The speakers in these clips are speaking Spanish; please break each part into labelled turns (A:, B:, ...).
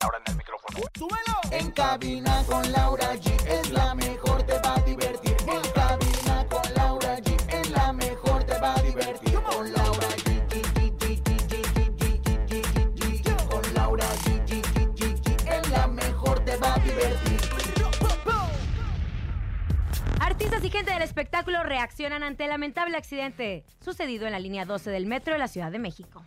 A: Ahora en el micrófono.
B: ¡Súbelo!
C: En cabina con Laura G es la mejor, te va a divertir. En cabina con Laura G es la mejor, te va a divertir. Con Laura G. Con Laura G. Es la mejor, te va a divertir.
D: Artistas y gente del espectáculo reaccionan ante el lamentable accidente sucedido en la línea 12 del metro de la Ciudad de México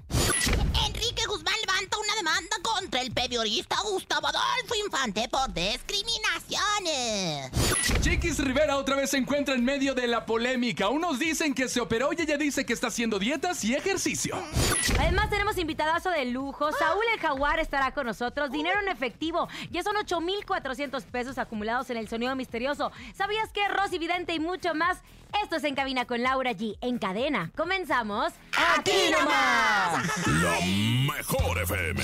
E: demanda contra el periodista Gustavo Adolfo Infante por discriminaciones.
F: Chiquis Rivera otra vez se encuentra en medio de la polémica. Unos dicen que se operó y ella dice que está haciendo dietas y ejercicio.
D: Además tenemos invitadazo de lujo. Saúl el Jaguar estará con nosotros. Dinero en efectivo. Ya son 8,400 pesos acumulados en el sonido misterioso. ¿Sabías que Rosy Vidente y mucho más? Esto es En Cabina con Laura G. En cadena. Comenzamos.
E: ¡Aquí nomás!
G: La mejor FM.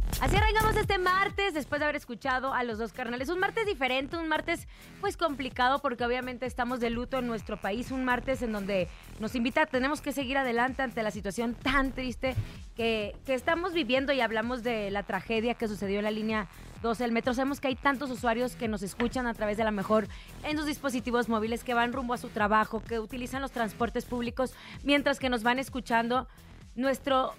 D: Así arrancamos este martes después de haber escuchado a los dos carnales. Un martes diferente, un martes pues complicado porque obviamente estamos de luto en nuestro país. Un martes en donde nos invita, tenemos que seguir adelante ante la situación tan triste que, que estamos viviendo y hablamos de la tragedia que sucedió en la línea 12 del metro. Sabemos que hay tantos usuarios que nos escuchan a través de la mejor en sus dispositivos móviles, que van rumbo a su trabajo, que utilizan los transportes públicos mientras que nos van escuchando. Nuestro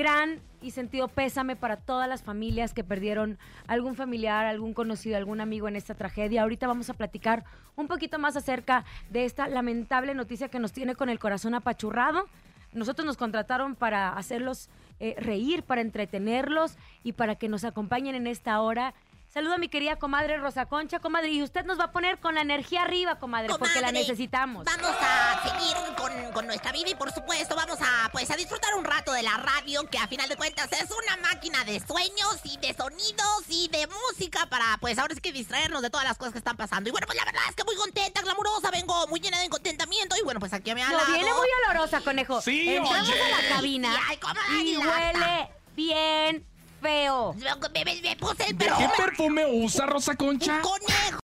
D: gran y sentido pésame para todas las familias que perdieron algún familiar, algún conocido, algún amigo en esta tragedia. Ahorita vamos a platicar un poquito más acerca de esta lamentable noticia que nos tiene con el corazón apachurrado. Nosotros nos contrataron para hacerlos eh, reír, para entretenerlos y para que nos acompañen en esta hora. Saludo a mi querida comadre Rosa Concha, comadre, y usted nos va a poner con la energía arriba, comadre, porque la
E: Comadre,
D: necesitamos.
E: Vamos a seguir con nuestra vida y por supuesto vamos a pues a disfrutar un rato de la radio que a final de cuentas es una máquina de sueños y de sonidos y de música para pues ahora sí que distraernos de todas las cosas que están pasando. Y bueno, pues la verdad es que muy contenta, glamurosa, vengo muy llena de contentamiento y bueno, pues aquí a mi
D: No, viene muy olorosa, conejo.
F: Sí,
D: Entramos
F: oye.
D: a la cabina
E: Ay, comadre,
D: y huele bien feo.
E: Me, me- me puse el
F: ¿De qué
E: perfume.
F: perfume usa Rosa Concha?
E: Conejo.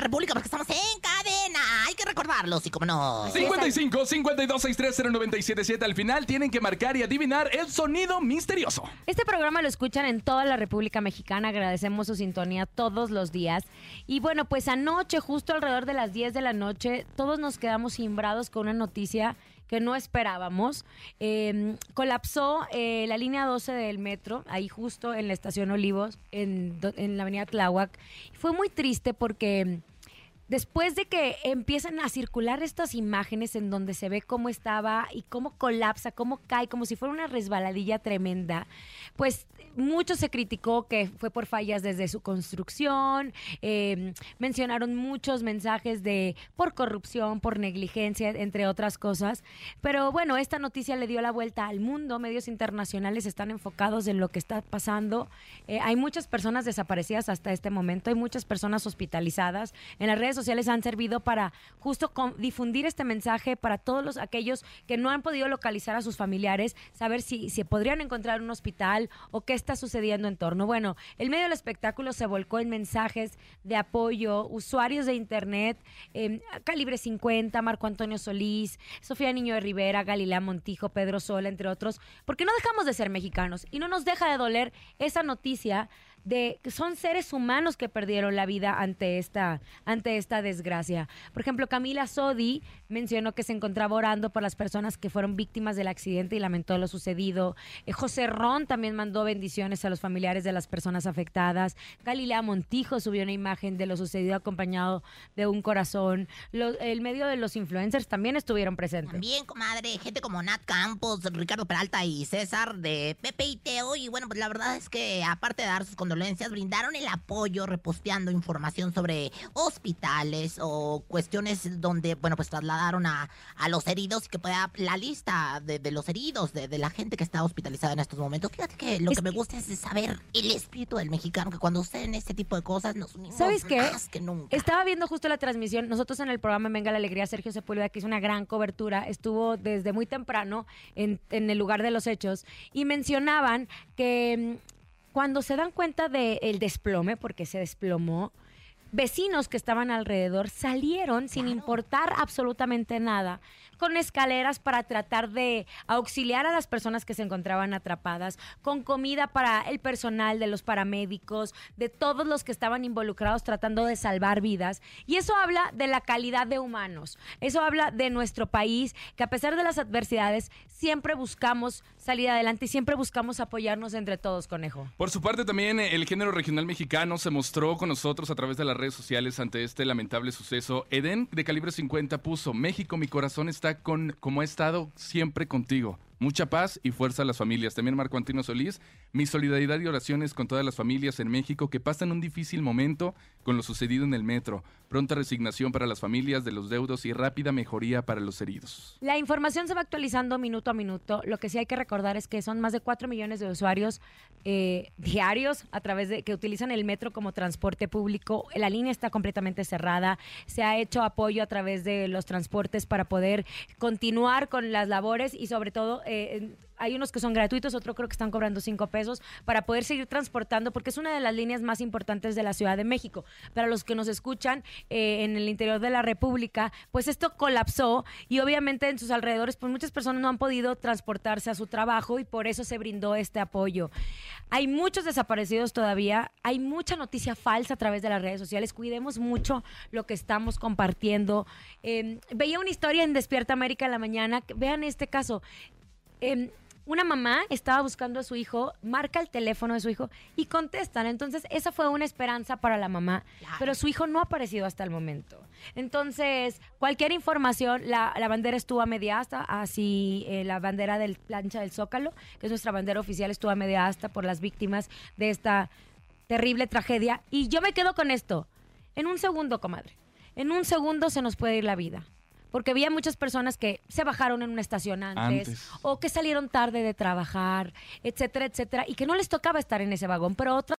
E: La República porque estamos en cadena. Hay que recordarlos y como no.
F: 55 52 63 0977 al final tienen que marcar y adivinar el sonido misterioso.
D: Este programa lo escuchan en toda la República Mexicana. Agradecemos su sintonía todos los días. Y bueno, pues anoche, justo alrededor de las 10 de la noche, todos nos quedamos cimbrados con una noticia que no esperábamos. Eh, colapsó eh, la línea 12 del metro, ahí justo en la estación Olivos, en, en la avenida Tláhuac. Fue muy triste porque después de que empiezan a circular estas imágenes en donde se ve cómo estaba y cómo colapsa, cómo cae, como si fuera una resbaladilla tremenda, pues mucho se criticó que fue por fallas desde su construcción, eh, mencionaron muchos mensajes de por corrupción, por negligencia, entre otras cosas, pero bueno, esta noticia le dio la vuelta al mundo, medios internacionales están enfocados en lo que está pasando, Eh, hay muchas personas desaparecidas hasta este momento, hay muchas personas hospitalizadas, en las redes sociales han servido para justo con- difundir este mensaje para todos los, aquellos que no han podido localizar a sus familiares, saber si, si podrían encontrar un hospital o qué está sucediendo en torno. Bueno, el medio del espectáculo se volcó en mensajes de apoyo, usuarios de internet, eh, Calibre 50, Marco Antonio Solís, Sofía Niño de Rivera, Galilea Montijo, Pedro Sola, entre otros, porque no dejamos de ser mexicanos y no nos deja de doler esa noticia de son seres humanos que perdieron la vida ante esta, ante esta desgracia. Por ejemplo, Camila Sodi mencionó que se encontraba orando por las personas que fueron víctimas del accidente y lamentó lo sucedido. Eh, José Ron también mandó bendiciones a los familiares de las personas afectadas. Galilea Montijo subió una imagen de lo sucedido acompañado de un corazón. El medio de los influencers también estuvieron presentes.
E: También, comadre, gente como Nat Campos, Ricardo Peralta y César de Pepe y Teo. Y bueno, pues la verdad es que aparte de dar sus condolencias, brindaron el apoyo reposteando información sobre hospitales o cuestiones donde, bueno, pues trasladaron a, a los heridos y que pueda la lista de, de los heridos, de, de la gente que está hospitalizada en estos momentos. Fíjate que lo
D: Es
E: que me gusta es saber el espíritu del mexicano, que cuando suceden este tipo de cosas nos unimos
D: ¿Sabes qué?
E: más que nunca.
D: Estaba viendo justo la transmisión. Nosotros en el programa Venga la Alegría, Sergio Sepúlveda, que hizo una gran cobertura, estuvo desde muy temprano en, en el lugar de los hechos y mencionaban que mm, cuando se dan cuenta del desplome, porque se desplomó, vecinos que estaban alrededor salieron sin importar absolutamente nada, con escaleras para tratar de auxiliar a las personas que se encontraban atrapadas, con comida para el personal de los paramédicos, de todos los que estaban involucrados tratando de salvar vidas. Y eso habla de la calidad de humanos, eso habla de nuestro país, que a pesar de las adversidades, siempre buscamos salir adelante y siempre buscamos apoyarnos entre todos, conejo.
F: Por su parte, también el género regional mexicano se mostró con nosotros a través de las redes sociales ante este lamentable suceso. Eden, de calibre 50, puso: México, mi corazón está con, como ha estado siempre contigo. Mucha paz y fuerza a las familias. También Marco Antino Solís, mi solidaridad y oraciones con todas las familias en México que pasan un difícil momento con lo sucedido en el metro. Pronta resignación para las familias de los deudos y rápida mejoría para los heridos.
D: La información se va actualizando minuto a minuto. Lo que sí hay que recordar es que son más de 4 millones de usuarios eh, diarios a través de que utilizan el metro como transporte público. La línea está completamente cerrada. Se ha hecho apoyo a través de los transportes para poder continuar con las labores y sobre todo eh, hay unos que son gratuitos, otros creo que están cobrando 5 pesos para poder seguir transportando porque es una de las líneas más importantes de la Ciudad de México. Para los que nos escuchan eh, en el interior de la República, pues esto colapsó y obviamente en sus alrededores pues muchas personas no han podido transportarse a su trabajo y por eso se brindó este apoyo. Hay muchos desaparecidos todavía, hay mucha noticia falsa a través de las redes sociales, cuidemos mucho lo que estamos compartiendo. Eh, veía una historia en Despierta América en la mañana, vean este caso. Em, una mamá estaba buscando a su hijo, marca el teléfono de su hijo y contestan. Entonces, esa fue una esperanza para la mamá,
E: Claro.
D: pero su hijo no ha aparecido hasta el momento. Entonces, cualquier información, la, la bandera estuvo a media asta, así eh, la bandera del plancha del Zócalo, que es nuestra bandera oficial, estuvo a media asta por las víctimas de esta terrible tragedia. Y yo me quedo con esto. En un segundo, comadre. En un segundo se nos puede ir la vida. Porque había muchas personas que se bajaron en una estación antes,
F: Antes.
D: o que salieron tarde de trabajar, etcétera, etcétera, y que no les tocaba estar en ese vagón, pero otras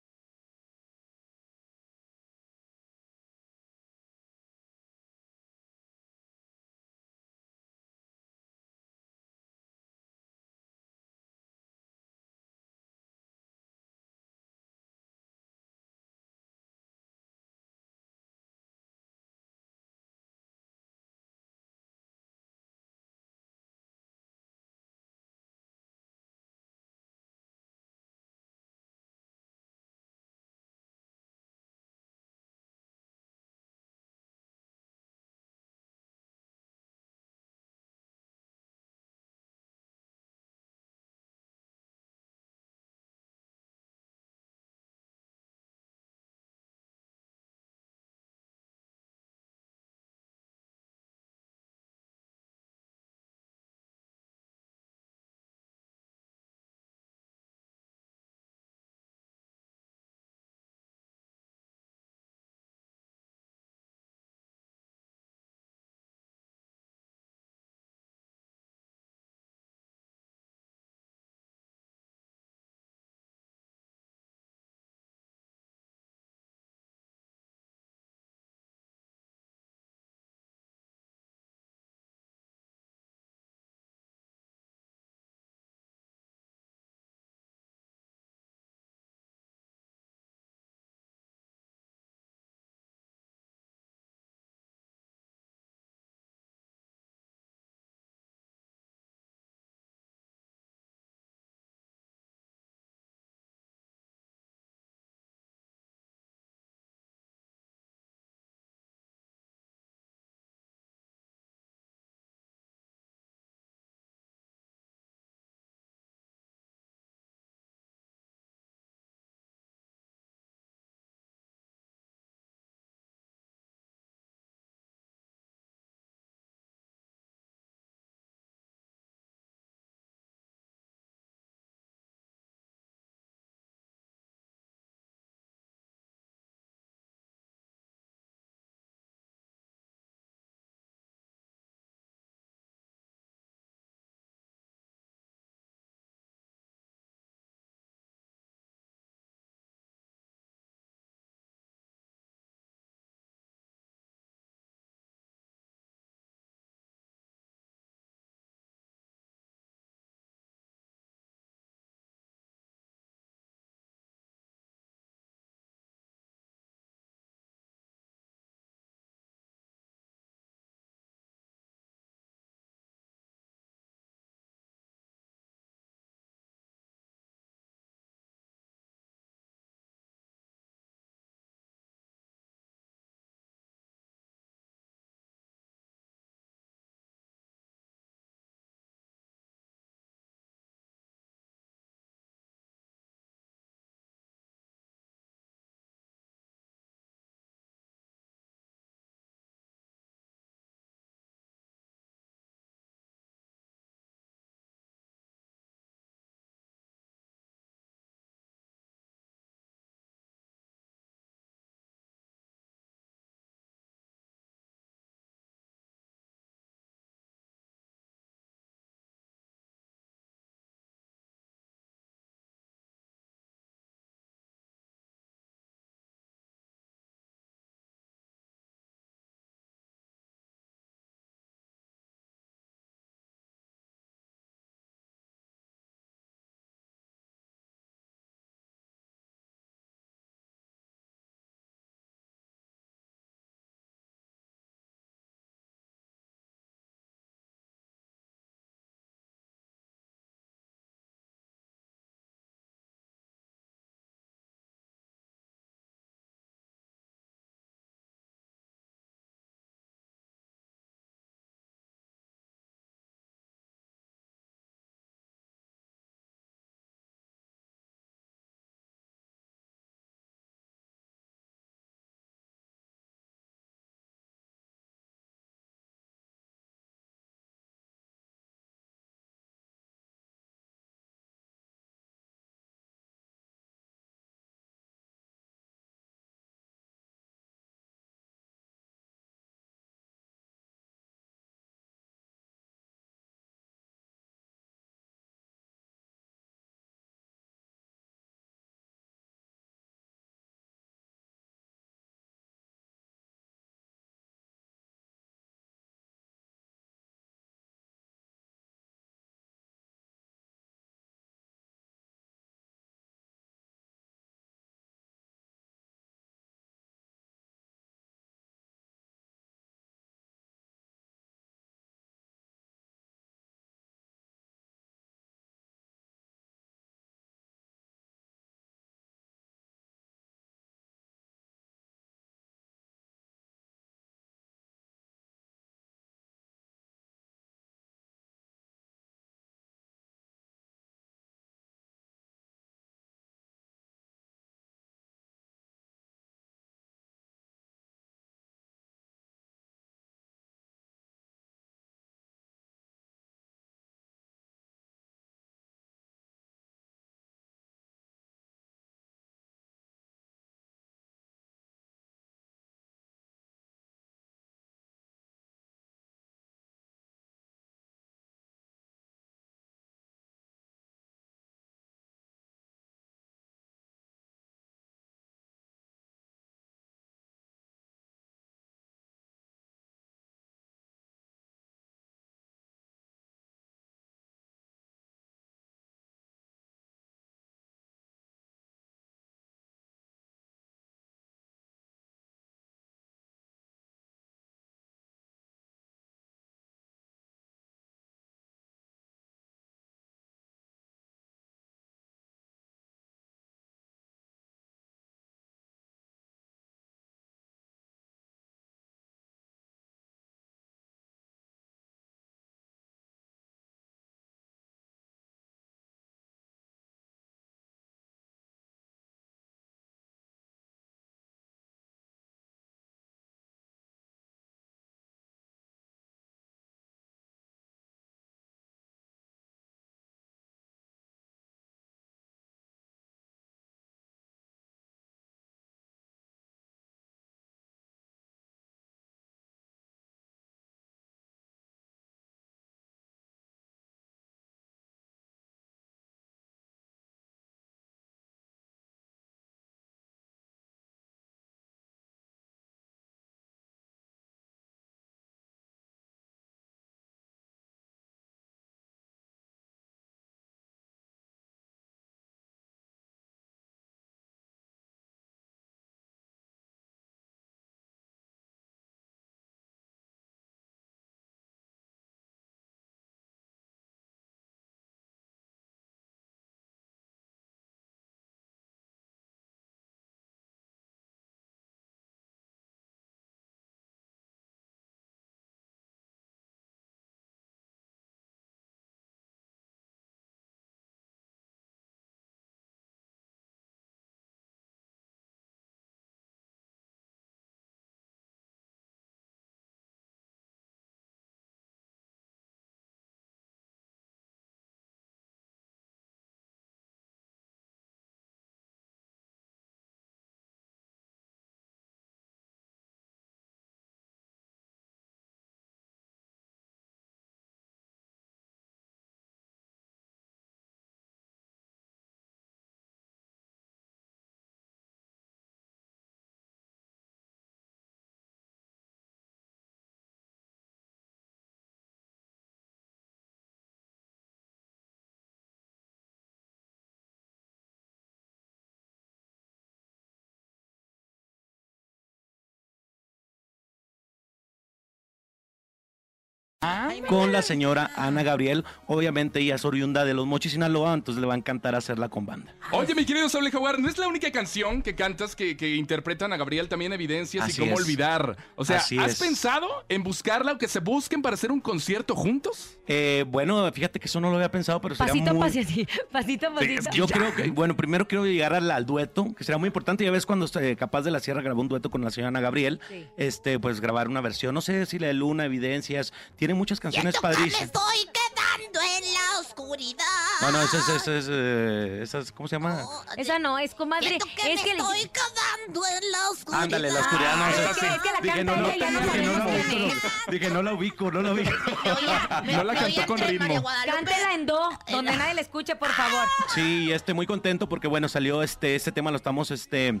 B: con la señora Ana Gabriel. Obviamente ella es oriunda de Los Mochis, Sinaloa, entonces le va a encantar hacerla con banda.
F: Oye, mi querido Saúl Jaguar, no es la única canción que cantas que, que interpretan a Gabriel, también evidencias
B: Así
F: y cómo
B: es.
F: olvidar. O sea,
B: Así
F: ¿has
B: es.
F: pensado en buscarla o que se busquen para hacer un concierto juntos?
B: Eh, bueno, fíjate que eso no lo había pensado, pero sería
D: Pasito a
B: muy...
D: pasito, pasito a pasito.
B: Yo creo que, bueno, primero quiero llegar al, al dueto, que será muy importante. Ya ves cuando eh, Capaz de la Sierra grabó un dueto con la señora Ana Gabriel,
D: Sí.
B: este, pues grabar una versión, no sé si la de Luna, Evidencias, tiene muchas canciones
E: que me
B: padrísimas.
E: estoy quedando en la oscuridad.
B: No, no, esa es, esa es, eh, esa es- ¿cómo se llama?
E: Oh,
D: Esa no, es comadre.
E: Que
D: Es
E: me
D: que
E: estoy quedando en la oscuridad.
B: Ándale, la oscuridad, no,
D: Es que la
B: Dije, no, no,
D: ella, no
B: dije, no la ubico, dije, no la ubico, no la ubico.
F: No la cantó con ritmo.
D: Cántela en do, donde nadie la escuche, por favor.
B: Sí, este, muy contento porque, bueno, salió este, este tema, lo estamos, este,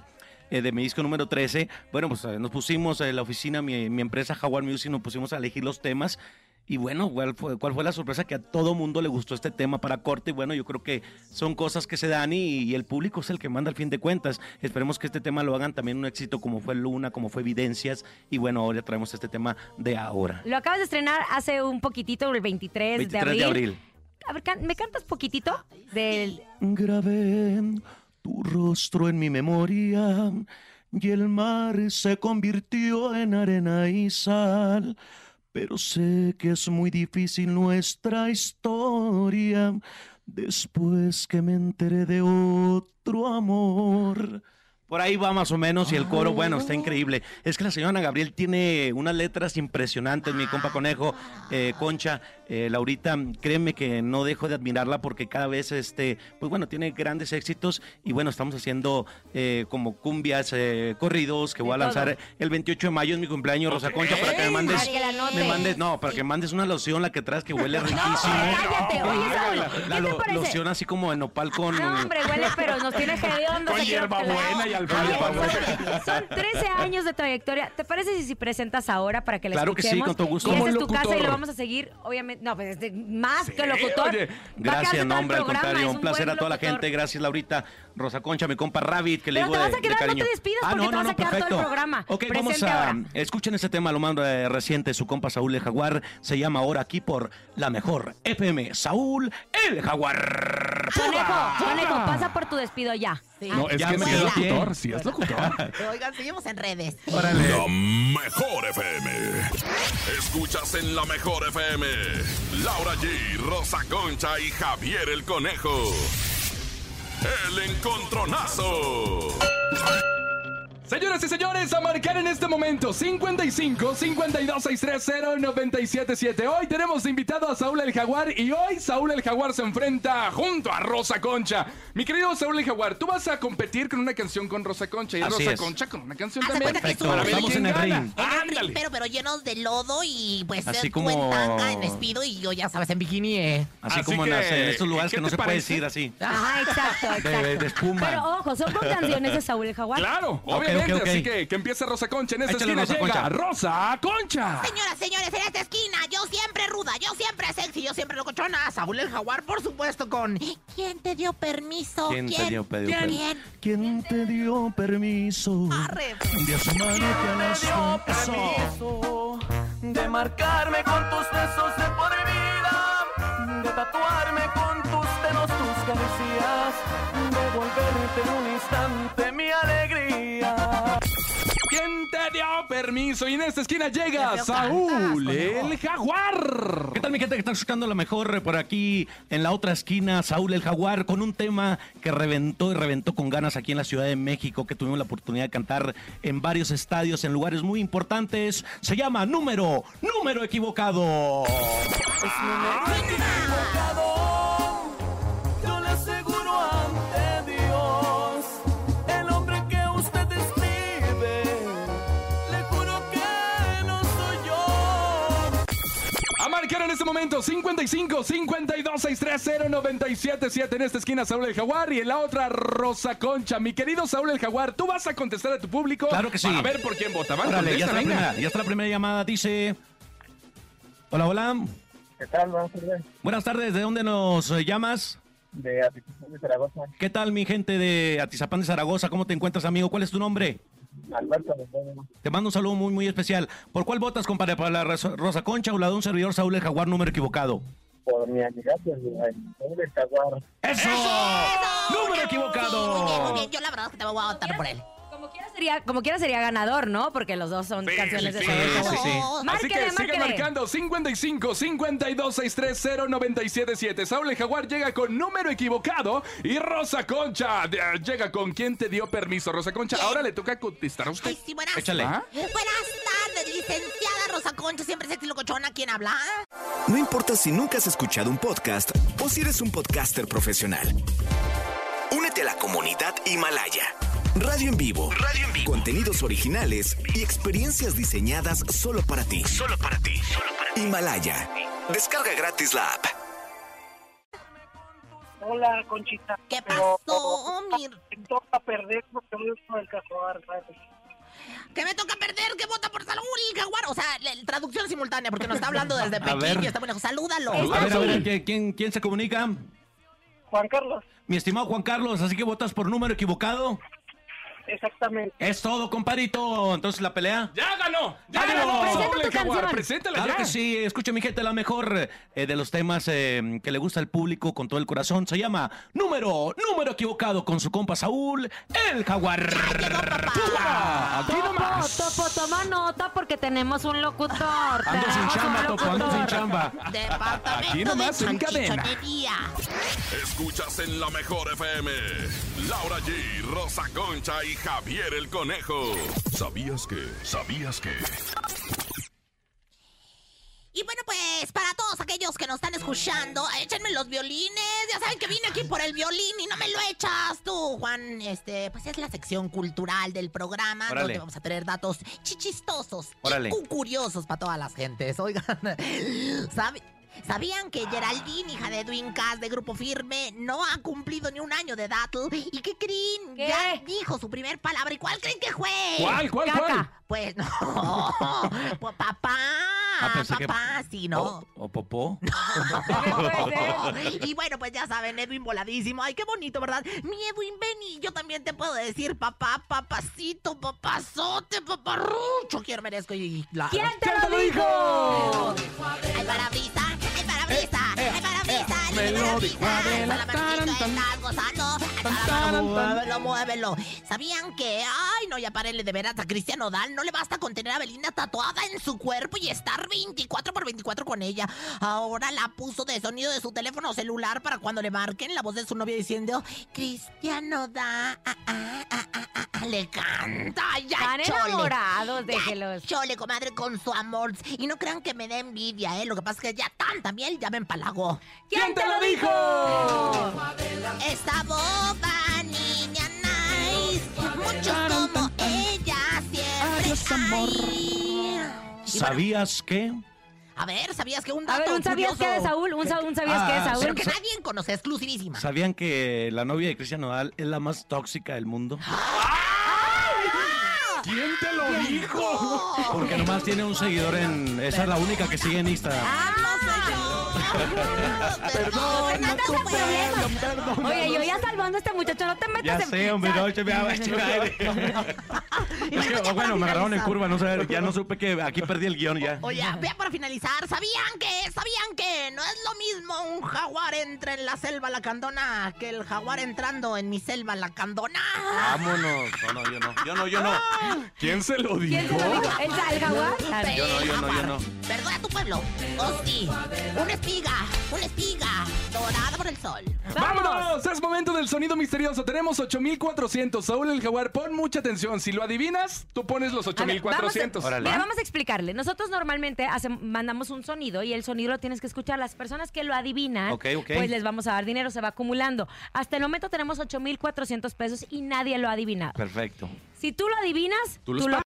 B: eh, de mi disco número 13. Bueno, pues eh, nos pusimos en la oficina, mi, mi empresa Jaguar Music, nos pusimos a elegir los temas. Y bueno, ¿cuál fue, cuál fue la sorpresa? Que a todo mundo le gustó este tema para corte. Y bueno, yo creo que son cosas que se dan y, y el público es el que manda al fin de cuentas. Esperemos que este tema lo hagan también un éxito como fue Luna, como fue Evidencias. Y bueno, ahora traemos este tema de ahora.
D: Lo acabas de estrenar hace un poquitito, el 23,
B: 23
D: de abril.
B: de abril.
D: A ver, ¿me cantas poquitito? Del...
B: Grabé tu rostro en mi memoria y el mar se convirtió en arena y sal. Pero sé que es muy difícil nuestra historia después que me enteré de otro amor. Por ahí va más o menos y el coro, bueno, está increíble. Es que la señora Ana Gabriel tiene unas letras impresionantes, mi compa Conejo, eh, Concha, eh, Laurita, créeme que no dejo de admirarla porque cada vez, este, pues bueno, tiene grandes éxitos y bueno, estamos haciendo eh, como cumbias, eh, corridos que voy a lanzar el 28 de mayo, es mi cumpleaños, Rosa Concha, para que me mandes,
D: que
B: me mandes, no, para que me mandes una loción, la que traes que huele riquísimo.
D: oye, Saúl,
B: La, loción así como en nopal con...
D: No, hombre, huele, pero nos tiene hediondos.
F: Con
D: aquí los
F: hierbabuena
D: Oye, Son 13 años de trayectoria. ¿Te parece si, si presentas ahora para que la
B: Claro que sí, con todo gusto.
D: Y es tu casa y lo vamos a seguir, obviamente. No, pues este, más
F: Sí,
D: que locutor.
F: oye.
B: Gracias, no, hombre, al contrario. Un placer a toda la gente. Gracias, Laurita. Rosa Concha, mi compa Rabbit, que le digo
D: te vas a quedar,
B: de
D: no te despidas
B: ah,
D: porque
B: no,
D: te
B: no,
D: vas a quedar todo el
B: perfecto.
D: programa.
B: Ok, vamos a...
D: ahora.
B: Escuchen este tema, lo mando eh, reciente, su compa Saúl el Jaguar. Se llama ahora aquí por la mejor FM. Saúl el Jaguar.
D: Conejo, Conejo, pasa por tu despido ya.
E: Sí.
F: No, es
B: Ya
F: que
B: me
F: es locutor, sí es locutor.
E: Oigan, seguimos en redes.
B: Órale.
G: La mejor FM. Escuchas en la mejor FM. Laura G, Rosa Concha y Javier el Conejo. El encontronazo.
F: Señoras y señores, a marcar en este momento 55 52 630 977. Hoy tenemos invitado a Saúl el Jaguar y hoy Saúl el Jaguar se enfrenta junto a Rosa Concha. Mi querido Saúl el Jaguar, tú vas a competir con una canción con Rosa Concha y
B: Así
F: Rosa
B: es.
F: Concha con una canción
E: Haz de
F: también.
B: Perfecto,
F: Para ver
B: estamos
F: quién
B: en el
F: gana.
B: ring.
E: En
F: Ándale.
E: pero, pero llenos de lodo y pues
B: Así
E: eh, tú
B: como-
E: en tanga, en espido y yo ya sabes, en bikini, eh.
B: Así,
F: Así
B: como en,
F: que,
B: las- en estos lugares
F: ¿qué
B: que no
F: te
B: se puede
F: parece?
B: decir así.
D: Ajá, exacto, exacto.
B: De, de espuma.
D: Pero ojo, son con canciones de Saúl el Jaguar.
F: Claro,
B: Ok,
F: obviamente. Así que que empiece Rosa Concha. En esta
B: Échale,
F: esquina
B: Rosa
F: llega
B: Concha.
F: Rosa Concha.
E: Señoras, señores, en esta esquina, yo siempre ruda, yo siempre sexy, yo siempre locochona. Saúl el Jaguar, por supuesto, con ¿Quién te dio permiso?
B: ¿Quién te dio pedido
E: ¿Quién?
B: permiso? ¿Quién te dio permiso?
E: Arre.
B: De a las
H: permiso de marcarme con tus besos de por vida, de tatuarme con tus dedos tus caricias, de volverte en un instante mi alegría.
F: ¿Quién te dio permiso? Y en esta esquina llega Saúl
E: cantas,
F: el Jaguar.
B: ¿Qué tal mi gente que está escuchando la mejor por aquí en la otra esquina? Saúl el Jaguar con un tema que reventó y reventó con ganas aquí en la Ciudad de México, que tuvimos la oportunidad de cantar en varios estadios, en lugares muy importantes. Se llama Número, Número Equivocado.
H: Equivocado,
F: momento 55 52 630 977 en esta esquina Saúl el Jaguar y en la otra Rosa Concha. Mi querido Saúl el Jaguar, tú vas a contestar a tu público.
B: Claro que sí.
F: A ver por quién votaban.
B: Órale, ya está, la
F: venga.
B: primera, ya está la primera llamada. Dice. Hola, hola.
I: ¿Qué tal? Buenas tardes.
B: Buenas tardes, ¿de dónde nos llamas?
I: De Atizapán de Zaragoza.
B: ¿Qué tal, mi gente de Atizapán de Zaragoza? ¿Cómo te encuentras, amigo? ¿Cuál es tu nombre?
I: Alberto Mendoza.
B: Te mando un saludo muy, muy especial. ¿Por cuál votas, compadre? ¿Para la Rosa Concha o la de un servidor Saúl el Jaguar número equivocado?
I: Por mi amiga, pues, el jaguar.
B: ¡Eso! ¡Número
E: Muy bien, muy
B: equivocado!
E: bien. Yo la verdad es que te voy a votar por él.
D: Como quiera sería, como quiera sería ganador, ¿no? Porque los dos son
F: Sí,
D: canciones
F: sí,
D: de
F: sí,
D: Saúl
F: sí. Así que sigue
D: márquele.
F: marcando 55 52 630 977. Saúl el Jaguar llega con número equivocado y Rosa Concha de- llega con quién te dio permiso. Rosa Concha,
E: ¿Quién?
F: ahora le toca contestar a usted.
E: Ay, sí, buenas.
B: Échale.
F: ¿Ah?
E: Buenas tardes, licenciada Rosa Concha, siempre sexy locochona. ¿Quién habla?
J: No importa si nunca has escuchado un podcast o si eres un podcaster profesional. Únete a la comunidad Himalaya. Radio en vivo. Radio en vivo. Contenidos originales y experiencias diseñadas solo para ti. Solo para ti. Himalaya. Descarga gratis la app.
I: Hola, Conchita.
E: ¿Qué
I: Pero-
E: pasó, mi...
I: Me toca perder porque no es el ¿sabes?
E: ¿Qué me toca perder? ¿Qué vota por Saúl Jaguar? O sea, la- la traducción simultánea, porque nos está hablando desde Pekín y está lejos. Salúdalo.
B: A ver, a ver, ¿quién- ¿quién, quién se comunica?
I: Juan Carlos,
B: Mi estimado Juan Carlos, así que votas por número equivocado.
I: Exactamente.
B: Es todo, compadrito. Entonces, ¿la pelea?
F: ¡Ya ganó! ¡Ya ganó!
B: Presenta
F: Saúl el
D: tu
F: Jaguar,
D: canción.
F: preséntala
B: Claro
F: ya.
B: que sí, escucha mi gente, la mejor eh, de los temas eh, que le gusta al público con todo el corazón se llama Número, número equivocado con su compa Saúl, el jaguar. Aquí
D: Topo,
B: nomás.
D: Topo, toma nota porque tenemos un locutor.
B: Ando sin chamba, Topo, ando sin chamba.
E: Departamento
F: Aquí nomás en cadena.
G: Escuchas en la mejor FM. Laura G, Rosa Concha y Javier el Conejo. ¿Sabías que? ¿Sabías que?
E: Y bueno, pues para todos aquellos que nos están escuchando, échenme los violines. Ya saben que vine aquí por el violín y no me lo echas tú, Juan. Este, pues es la sección cultural del programa
B: Órale.
E: donde vamos a tener datos chichistosos
B: Órale.
E: y cu- curiosos para todas las gentes. Oigan, ¿sabe- ¿Sabían que Geraldine, hija de Edwin Cass de Grupo Firme, no ha cumplido ni un año de edad? ¿Y qué creen?
D: ¿Qué?
E: Ya dijo su primer palabra. ¿Y cuál creen que fue?
F: ¿Cuál, cuál,
D: Caca.
F: cuál?
E: Pues no. Pues, papá.
B: Ah, pensé que-
E: papá, sí, ¿no?
B: ¿O, o popó?
E: y bueno, pues ya saben, Edwin voladísimo. Ay, qué bonito, ¿verdad? Mi Edwin, ven y yo también te puedo decir papá, papacito, papazote, paparrucho. Quiero merezco y la...
D: ¿Quién te lo dijo?
E: Ay, ay,
F: tan.
E: estás gozando. Muévelo, muévelo. ¿Sabían que, ay, no, ya párenle de veras a Cristian Odal? No le basta con tener a Belinda tatuada en su cuerpo y estar 24 por 24 con ella. Ahora la puso de sonido de su teléfono celular para cuando le marquen la voz de su novia diciendo, Cristian Odal, ah, ah, ah, ah, ah", le canta. Ay, Ya,
D: Están
E: chole.
D: enamorados,
E: Ya. Chole, comadre, con su amor. Y no crean que me dé envidia, ¿eh? Lo que pasa es que ya tanta miel ya me empalagó.
D: ¿Quién te lo dijo?
E: Esta niña nice, muchos como ella siempre hay.
B: ¿Sabías qué?
E: a ver, ¿sabías que un
D: A
E: dato
D: ver, ¿un sabías
E: curioso?
D: qué de Saúl? ¿Un, sa- un sabías qué de
B: Ah,
D: Saúl?
E: Pero que nadie conoce, exclusivísima.
B: ¿Sabían que la novia de Cristian Nodal es la más tóxica del mundo?
F: ¿Quién te lo dijo?
B: Porque nomás tiene un seguidor en... Esa es la única que sigue en Instagram.
E: ¡Ah, no! Perdón,
D: No te hagas problemas. Oye, yo ya salvando a este muchacho, no te metas
B: Ya
D: en...
B: sé, hombre, no, me va, Es que, bueno, me agarraron en curva, no sé, ya no supe que aquí perdí el guion ya.
E: Oye, vea para finalizar, ¿sabían que, sabían que no es lo mismo un jaguar entre en la selva lacandona que el jaguar entrando en mi selva lacandona?
B: Vámonos. No, no, yo no. Yo no, yo no.
F: ¿Quién se lo dijo?
D: ¿Quién se lo dijo? ¿El, jaguar? Ah.
B: Yo no, yo no, yo no.
E: Perdona a tu pueblo. Oh, sí. Una espiga, una espiga dorada por el sol.
F: ¡Vámonos! Es momento del sonido misterioso. Tenemos 8400. Saúl el Jaguar, pon mucha atención. Si lo adivinas, tú pones los
D: A ver, vamos a-
F: 8400.
B: Órale.
D: Mira,
F: ¿Va?
D: vamos a explicarle. Nosotros normalmente mandamos un sonido y el sonido lo tienes que escuchar. Las personas que lo adivinan,
B: Ok, ok.
D: pues les vamos a dar dinero, se va acumulando. Hasta el momento tenemos 8,400 pesos y nadie lo ha adivinado.
B: Perfecto.
D: Si tú lo adivinas,
F: Tú
D: tú,
F: los
D: lo